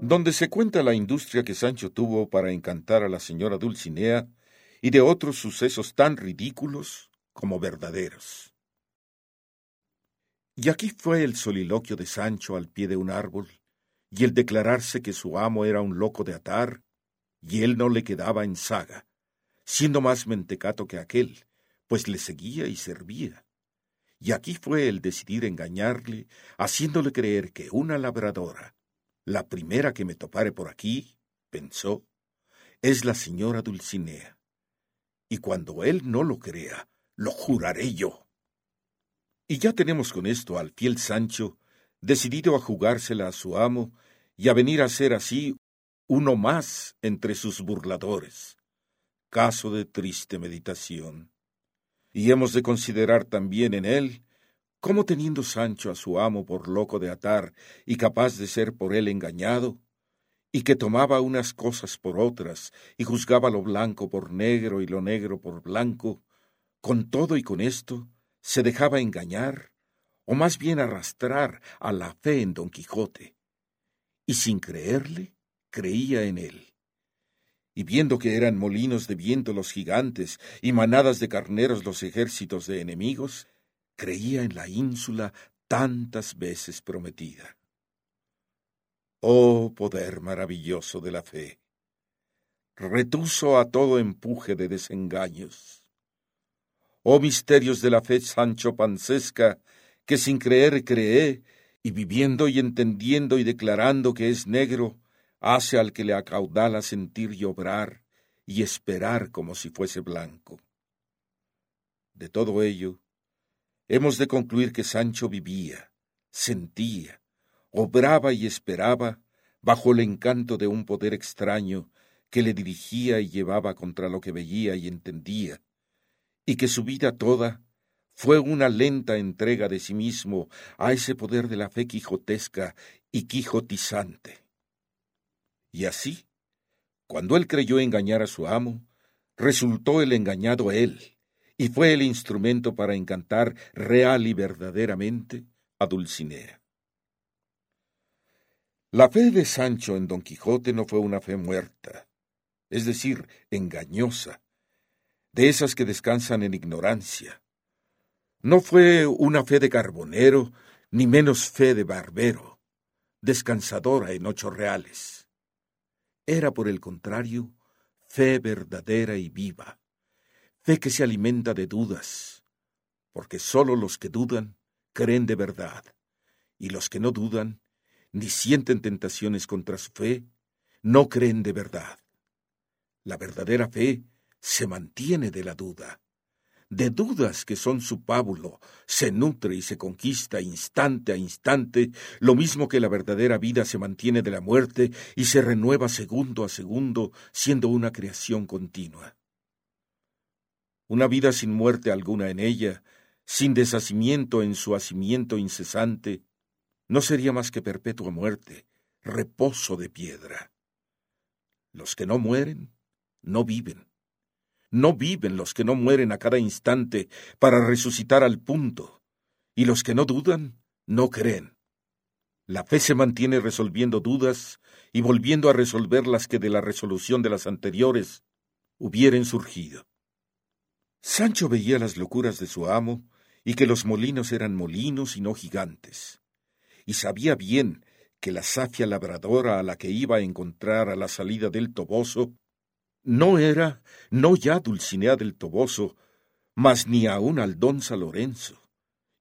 donde se cuenta la industria que Sancho tuvo para encantar a la señora Dulcinea y de otros sucesos tan ridículos como verdaderos. Y aquí fue el soliloquio de Sancho al pie de un árbol, y el declararse que su amo era un loco de atar, y él no le quedaba en saga, siendo más mentecato que aquel, pues le seguía y servía. Y aquí fue el decidir engañarle, haciéndole creer que una labradora, la primera que me topare por aquí, pensó, es la señora Dulcinea. Y cuando él no lo crea, lo juraré yo. Y ya tenemos con esto al fiel Sancho, decidido a jugársela a su amo y a venir a ser así uno más entre sus burladores. Caso de triste meditación. Y hemos de considerar también en él cómo teniendo Sancho a su amo por loco de atar y capaz de ser por él engañado, y que tomaba unas cosas por otras, y juzgaba lo blanco por negro y lo negro por blanco, con todo y con esto, se dejaba engañar, o más bien arrastrar a la fe en don Quijote, y sin creerle, creía en él. Y viendo que eran molinos de viento los gigantes y manadas de carneros los ejércitos de enemigos, creía en la ínsula tantas veces prometida. Oh poder maravilloso de la fe. Retuso a todo empuje de desengaños. Oh misterios de la fe Sancho Pancesca, que sin creer cree, y viviendo y entendiendo y declarando que es negro, hace al que le acaudala sentir y obrar y esperar como si fuese blanco. De todo ello, hemos de concluir que Sancho vivía, sentía, obraba y esperaba bajo el encanto de un poder extraño que le dirigía y llevaba contra lo que veía y entendía, y que su vida toda fue una lenta entrega de sí mismo a ese poder de la fe quijotesca y quijotizante. Y así, cuando él creyó engañar a su amo, resultó el engañado él, y fue el instrumento para encantar real y verdaderamente a Dulcinea. La fe de Sancho en Don Quijote no fue una fe muerta, es decir, engañosa, de esas que descansan en ignorancia. No fue una fe de carbonero, ni menos fe de barbero, descansadora en ocho reales. Era, por el contrario, fe verdadera y viva, fe que se alimenta de dudas, porque sólo los que dudan creen de verdad, y los que no dudan, ni sienten tentaciones contra su fe, no creen de verdad. La verdadera fe se mantiene de la duda, de dudas que son su pábulo, se nutre y se conquista instante a instante, lo mismo que la verdadera vida se mantiene de la muerte y se renueva segundo a segundo, siendo una creación continua una vida sin muerte alguna en ella, sin deshacimiento en su hacimiento incesante, no sería más que perpetua muerte, reposo de piedra. Los que no mueren, no viven. No viven los que no mueren a cada instante para resucitar al punto, y los que no dudan, no creen. La fe se mantiene resolviendo dudas y volviendo a resolver las que de la resolución de las anteriores hubieran surgido. Sancho veía las locuras de su amo y que los molinos eran molinos y no gigantes, y sabía bien que la safia labradora a la que iba a encontrar a la salida del Toboso no era, no ya Dulcinea del Toboso, mas ni aun Aldonza Lorenzo,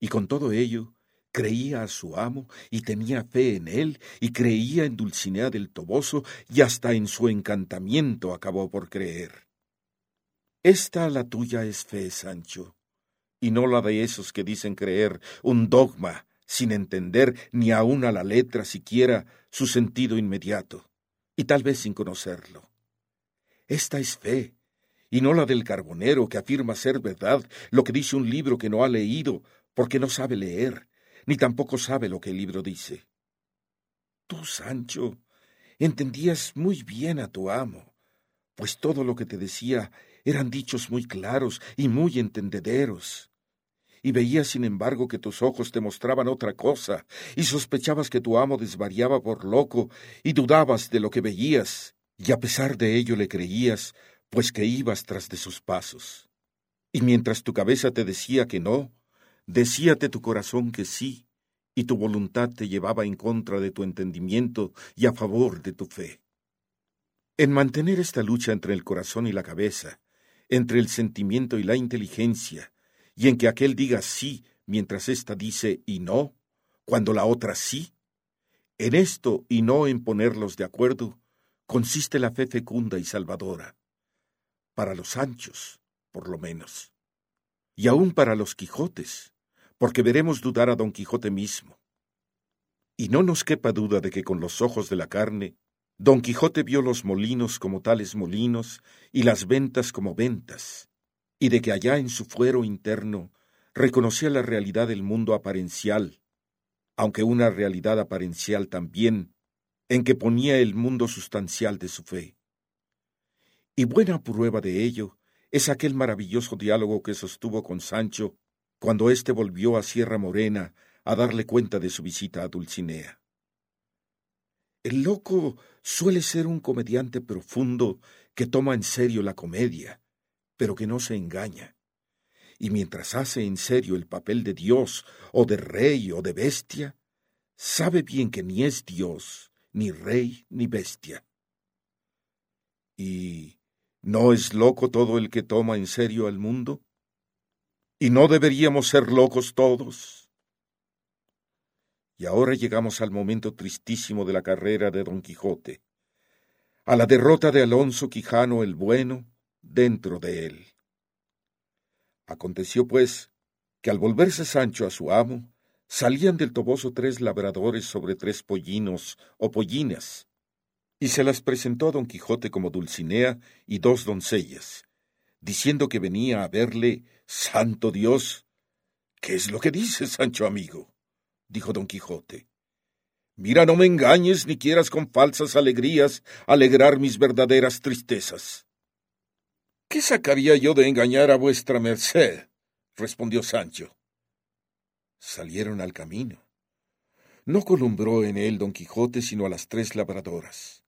y con todo ello creía a su amo y tenía fe en él y creía en Dulcinea del Toboso y hasta en su encantamiento acabó por creer. Esta la tuya es fe, Sancho, y no la de esos que dicen creer un dogma sin entender ni aun a la letra siquiera su sentido inmediato, y tal vez sin conocerlo. Esta es fe, y no la del carbonero que afirma ser verdad lo que dice un libro que no ha leído porque no sabe leer, ni tampoco sabe lo que el libro dice. Tú, Sancho, entendías muy bien a tu amo, pues todo lo que te decía eran dichos muy claros y muy entendederos. y veías sin embargo que tus ojos te mostraban otra cosa, y sospechabas que tu amo desvariaba por loco, y dudabas de lo que veías, y a pesar de ello le creías, pues que ibas tras de sus pasos. Y mientras tu cabeza te decía que no, decíate tu corazón que sí, y tu voluntad te llevaba en contra de tu entendimiento y a favor de tu fe. En mantener esta lucha entre el corazón y la cabeza, entre el sentimiento y la inteligencia, y en que aquel diga sí mientras ésta dice y no, cuando la otra sí, en esto y no en ponerlos de acuerdo, consiste la fe fecunda y salvadora, para los anchos, por lo menos, y aún para los Quijotes, porque veremos dudar a don Quijote mismo. Y no nos quepa duda de que con los ojos de la carne, don Quijote vio los molinos como tales molinos y las ventas como ventas, y de que allá en su fuero interno reconocía la realidad del mundo aparencial, aunque una realidad aparencial también en que ponía el mundo sustancial de su fe. Y buena prueba de ello es aquel maravilloso diálogo que sostuvo con Sancho cuando éste volvió a Sierra Morena a darle cuenta de su visita a Dulcinea. El loco suele ser un comediante profundo que toma en serio la comedia, pero que no se engaña. Y mientras hace en serio el papel de Dios, o de rey, o de bestia, sabe bien que ni es Dios, ni rey ni bestia. ¿Y no es loco todo el que toma en serio al mundo? ¿Y no deberíamos ser locos todos? Y ahora llegamos al momento tristísimo de la carrera de Don Quijote, a la derrota de Alonso Quijano el Bueno dentro de él. Aconteció, pues, que al volverse Sancho a su amo, salían del toboso tres labradores sobre tres pollinos o pollinas, y se las presentó a don Quijote como Dulcinea y dos doncellas, diciendo que venía a verle, Santo Dios. ¿Qué es lo que dices, Sancho amigo? Dijo don Quijote. Mira, no me engañes ni quieras con falsas alegrías alegrar mis verdaderas tristezas. ¿Qué sacaría yo de engañar a vuestra merced? respondió Sancho salieron al camino. No columbró en él don Quijote sino a las tres labradoras.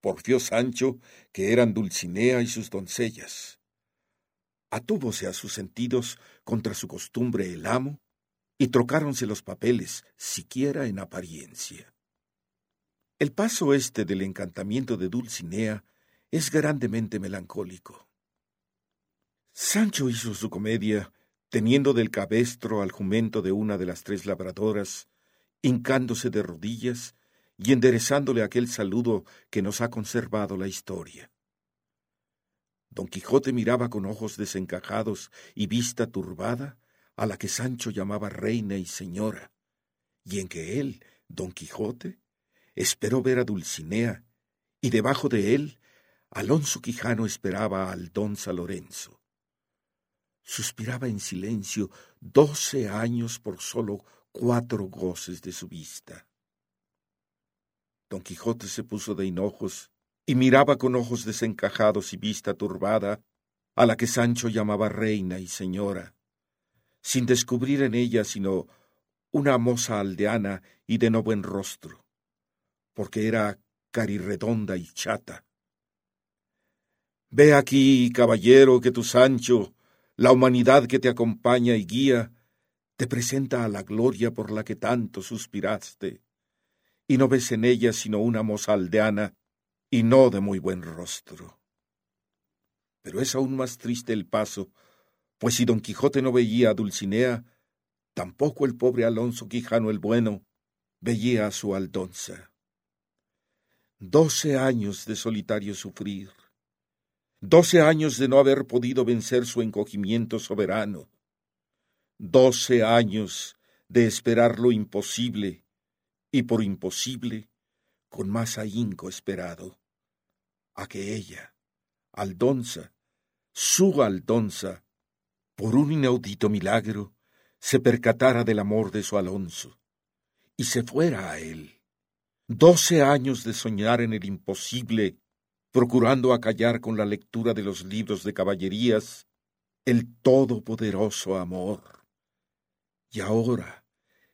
Porfió Sancho que eran Dulcinea y sus doncellas. Atúvose a sus sentidos contra su costumbre el amo, y trocáronse los papeles, siquiera en apariencia. El paso este del encantamiento de Dulcinea es grandemente melancólico. Sancho hizo su comedia teniendo del cabestro al jumento de una de las tres labradoras, hincándose de rodillas y enderezándole aquel saludo que nos ha conservado la historia. Don Quijote miraba con ojos desencajados y vista turbada a la que Sancho llamaba reina y señora, y en que él, Don Quijote, esperó ver a Dulcinea, y debajo de él Alonso Quijano esperaba al don Lorenzo suspiraba en silencio doce años por sólo cuatro goces de su vista. Don Quijote se puso de hinojos y miraba con ojos desencajados y vista turbada a la que Sancho llamaba reina y señora, sin descubrir en ella sino una moza aldeana y de no buen rostro, porque era carirredonda y chata. Ve aquí, caballero, que tu Sancho la humanidad que te acompaña y guía, te presenta a la gloria por la que tanto suspiraste, y no ves en ella sino una moza aldeana y no de muy buen rostro. Pero es aún más triste el paso, pues si don Quijote no veía a Dulcinea, tampoco el pobre Alonso Quijano el Bueno veía a su aldonza. Doce años de solitario sufrir, doce años de no haber podido vencer su encogimiento soberano, doce años de esperar lo imposible, y por imposible, con más ahínco esperado, a que ella, Aldonza, su Aldonza, por un inaudito milagro, se percatara del amor de su Alonso, y se fuera a él. Doce años de soñar en el imposible procurando acallar con la lectura de los libros de caballerías el todopoderoso amor, Y ahora,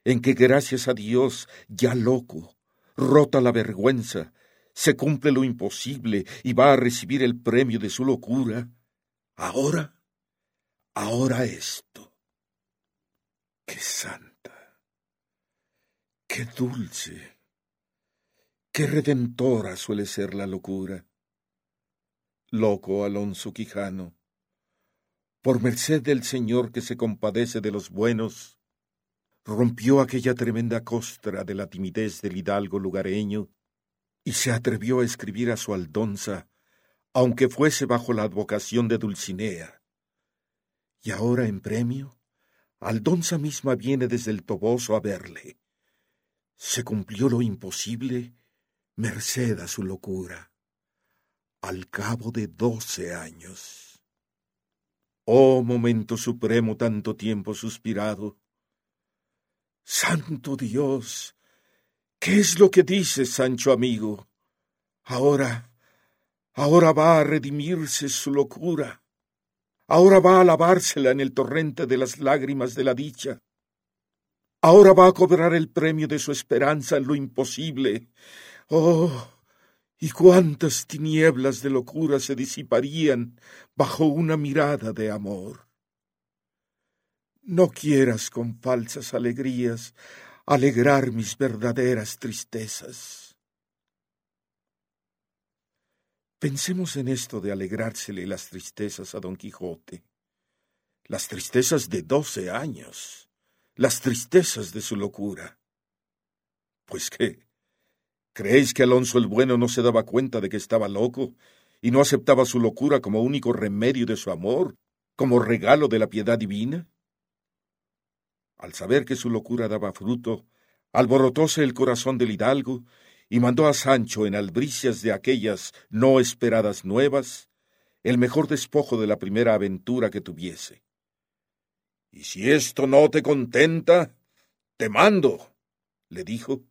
en que gracias a Dios, ya loco, rota la vergüenza, se cumple lo imposible y va a recibir el premio de su locura, ahora, ahora esto. Qué santa, qué dulce, qué redentora suele ser la locura. Loco Alonso Quijano, por merced del Señor que se compadece de los buenos, rompió aquella tremenda costra de la timidez del hidalgo lugareño y se atrevió a escribir a su Aldonza, aunque fuese bajo la advocación de Dulcinea. Y ahora, en premio, Aldonza misma viene desde el Toboso a verle. Se cumplió lo imposible, merced a su locura, al cabo de doce años. Oh momento supremo tanto tiempo suspirado. Santo Dios, ¿Qué es lo que dices, Sancho amigo? Ahora, ahora va a redimirse su locura. Ahora va a lavársela en el torrente de las lágrimas de la dicha. Ahora va a cobrar el premio de su esperanza en lo imposible. Oh, y cuántas tinieblas de locura se disiparían bajo una mirada de amor. No quieras con falsas alegrías alegrar mis verdaderas tristezas. Pensemos en esto de alegrársele las tristezas a don Quijote, las tristezas de doce años, las tristezas de su locura. Pues qué, ¿creéis que Alonso el Bueno no se daba cuenta de que estaba loco y no aceptaba su locura como único remedio de su amor, como regalo de la piedad divina? Al saber que su locura daba fruto, alborotóse el corazón del hidalgo y mandó a Sancho en albricias de aquellas no esperadas nuevas el mejor despojo de la primera aventura que tuviese. Y si esto no te contenta, te mando, le dijo,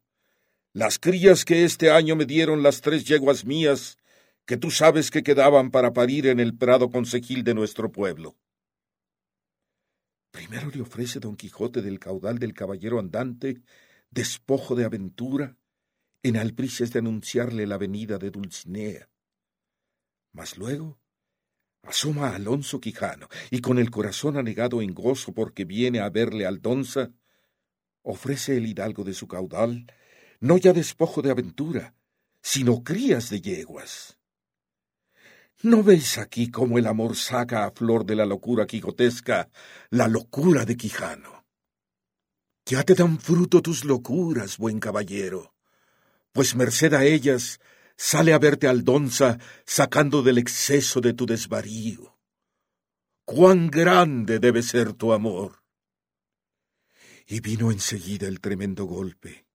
las crías que este año me dieron las tres yeguas mías, que tú sabes que quedaban para parir en el prado consejil de nuestro pueblo. Primero le ofrece don Quijote del caudal del caballero andante despojo de aventura, en albricias de anunciarle la venida de Dulcinea. Mas luego asoma a Alonso Quijano, y con el corazón anegado en gozo porque viene a verle Aldonza, ofrece el hidalgo de su caudal, no ya despojo de aventura, sino crías de yeguas. ¿No veis aquí cómo el amor saca a flor de la locura quijotesca la locura de Quijano? Ya te dan fruto tus locuras, buen caballero, pues merced a ellas sale a verte Aldonza sacando del exceso de tu desvarío. ¡Cuán grande debe ser tu amor! Y vino enseguida el tremendo golpe,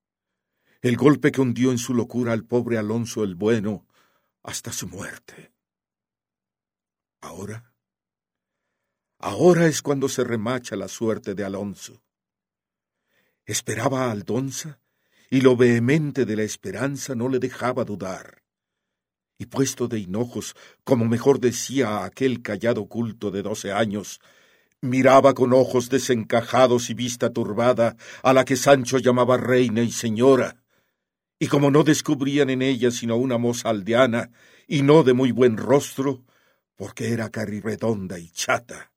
el golpe que hundió en su locura al pobre Alonso el Bueno hasta su muerte. Ahora, ahora es cuando se remacha la suerte de Alonso. Esperaba a Aldonza, y lo vehemente de la esperanza no le dejaba dudar. Y puesto de hinojos, como mejor decía aquel callado culto de doce años, miraba con ojos desencajados y vista turbada a la que Sancho llamaba reina y señora, y como no descubrían en ella sino una moza aldeana, y no de muy buen rostro, porque era redonda y chata.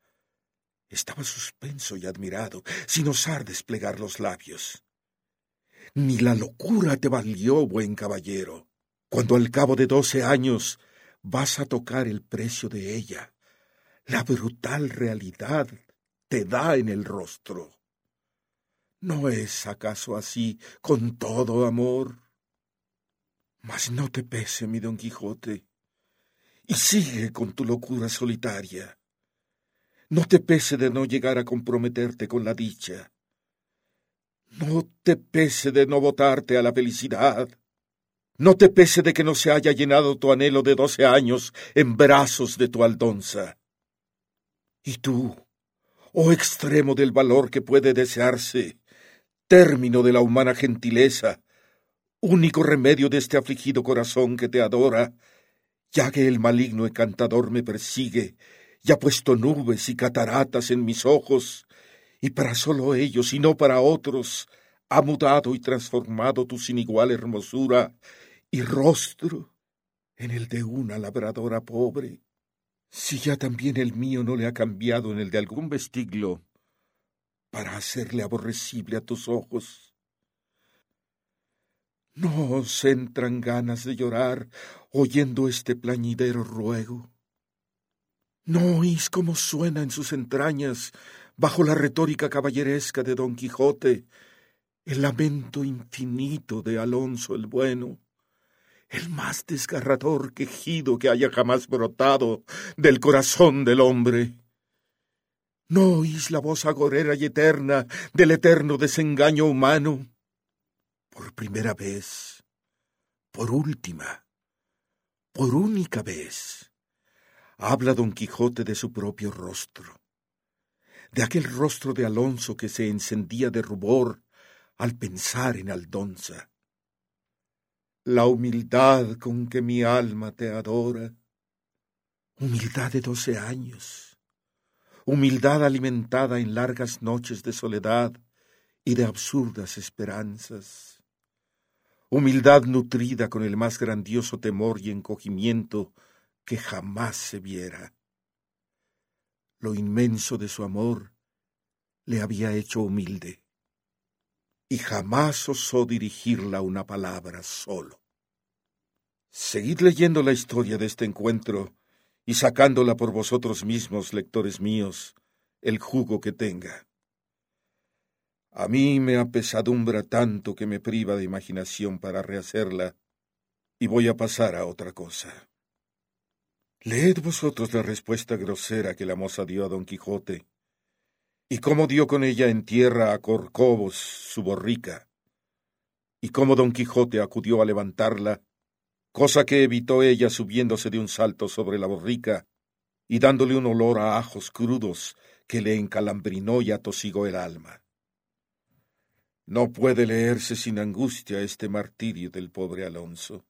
Estaba suspenso y admirado, sin osar desplegar los labios. Ni la locura te valió, buen caballero, cuando al cabo de doce años vas a tocar el precio de ella. La brutal realidad te da en el rostro. ¿No es acaso así con todo amor? Mas no te pese, mi don Quijote, y sigue con tu locura solitaria. No te pese de no llegar a comprometerte con la dicha. No te pese de no votarte a la felicidad. No te pese de que no se haya llenado tu anhelo de doce años en brazos de tu aldonza. Y tú, oh extremo del valor que puede desearse, término de la humana gentileza, único remedio de este afligido corazón que te adora, ya que el maligno encantador me persigue y ha puesto nubes y cataratas en mis ojos, y para solo ellos y no para otros, ha mudado y transformado tu sin igual hermosura y rostro en el de una labradora pobre. Si ya también el mío no le ha cambiado en el de algún vestiglo, para hacerle aborrecible a tus ojos. ¿No os entran ganas de llorar oyendo este plañidero ruego? ¿No oís cómo suena en sus entrañas, bajo la retórica caballeresca de Don Quijote, el lamento infinito de Alonso el Bueno, el más desgarrador quejido que haya jamás brotado del corazón del hombre? ¿No oís la voz agorera y eterna del eterno desengaño humano? Por primera vez, por última, por única vez, habla don Quijote de su propio rostro, de aquel rostro de Alonso que se encendía de rubor al pensar en Aldonza. La humildad con que mi alma te adora, humildad de doce años, humildad alimentada en largas noches de soledad y de absurdas esperanzas, humildad nutrida con el más grandioso temor y encogimiento que jamás se viera. Lo inmenso de su amor le había hecho humilde, y jamás osó dirigirla una palabra solo. Seguid leyendo la historia de este encuentro y sacándola por vosotros mismos, lectores míos, el jugo que tenga. A mí me apesadumbra tanto que me priva de imaginación para rehacerla, y voy a pasar a otra cosa. Leed vosotros la respuesta grosera que la moza dio a don Quijote, y cómo dio con ella en tierra a Corcovos, su borrica, y cómo don Quijote acudió a levantarla cosa que evitó ella subiéndose de un salto sobre la borrica y dándole un olor a ajos crudos que le encalambrinó y atosigó el alma. No puede leerse sin angustia este martirio del pobre Alonso.